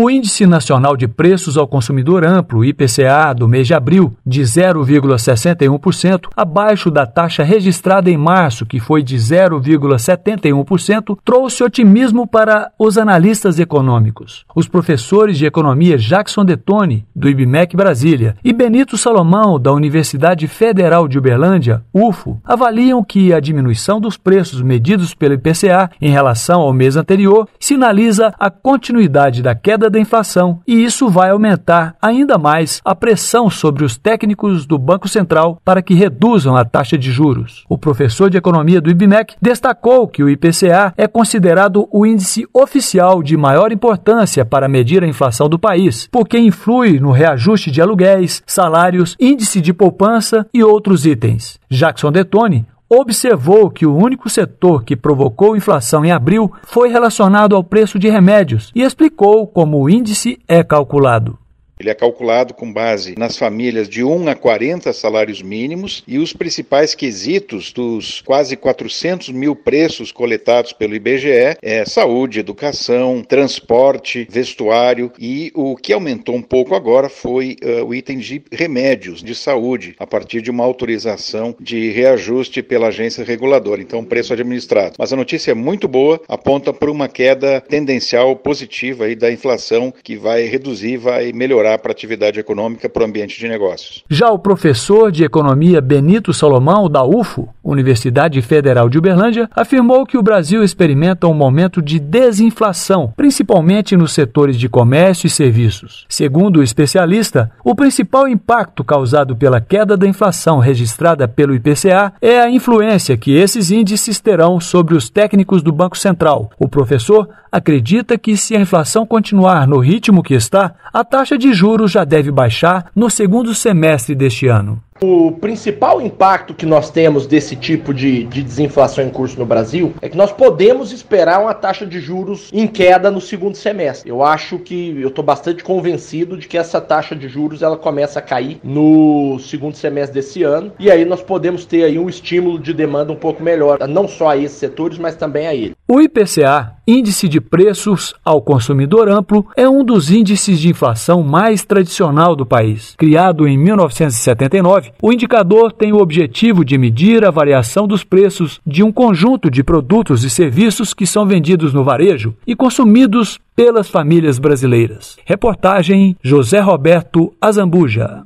O Índice Nacional de Preços ao Consumidor Amplo, IPCA, do mês de abril, de 0,61%, abaixo da taxa registrada em março, que foi de 0,71%, trouxe otimismo para os analistas econômicos. Os professores de economia Jackson Detone, do IBMEC Brasília, e Benito Salomão, da Universidade Federal de Uberlândia, UFO, avaliam que a diminuição dos preços medidos pelo IPCA em relação ao mês anterior sinaliza a continuidade da queda da inflação e isso vai aumentar ainda mais a pressão sobre os técnicos do Banco Central para que reduzam a taxa de juros. O professor de economia do IBMEC destacou que o IPCA é considerado o índice oficial de maior importância para medir a inflação do país, porque influi no reajuste de aluguéis, salários, índice de poupança e outros itens. Jackson Detone, observou que o único setor que provocou inflação em abril foi relacionado ao preço de remédios e explicou como o índice é calculado. Ele é calculado com base nas famílias de 1 a 40 salários mínimos e os principais quesitos dos quase 400 mil preços coletados pelo IBGE é saúde, educação, transporte, vestuário e o que aumentou um pouco agora foi uh, o item de remédios de saúde, a partir de uma autorização de reajuste pela agência reguladora, então preço administrado. Mas a notícia é muito boa, aponta para uma queda tendencial positiva aí da inflação que vai reduzir, vai para a atividade econômica, para o ambiente de negócios. Já o professor de economia Benito Salomão, da UFO, Universidade Federal de Uberlândia, afirmou que o Brasil experimenta um momento de desinflação, principalmente nos setores de comércio e serviços. Segundo o especialista, o principal impacto causado pela queda da inflação registrada pelo IPCA é a influência que esses índices terão sobre os técnicos do Banco Central. O professor acredita que, se a inflação continuar no ritmo que está, a taxa de juros já deve baixar no segundo semestre deste ano. O principal impacto que nós temos desse tipo de, de, desinflação em curso no Brasil é que nós podemos esperar uma taxa de juros em queda no segundo semestre. Eu acho que eu estou bastante convencido de que essa taxa de juros ela começa a cair no segundo semestre desse ano e aí nós podemos ter aí um estímulo de demanda um pouco melhor, não só a esses setores, mas também a ele. O IPCA, Índice de Preços ao Consumidor Amplo, é um dos índices de inflação mais tradicional do país. Criado em 1979, o indicador tem o objetivo de medir a variação dos preços de um conjunto de produtos e serviços que são vendidos no varejo e consumidos pelas famílias brasileiras. Reportagem José Roberto Azambuja.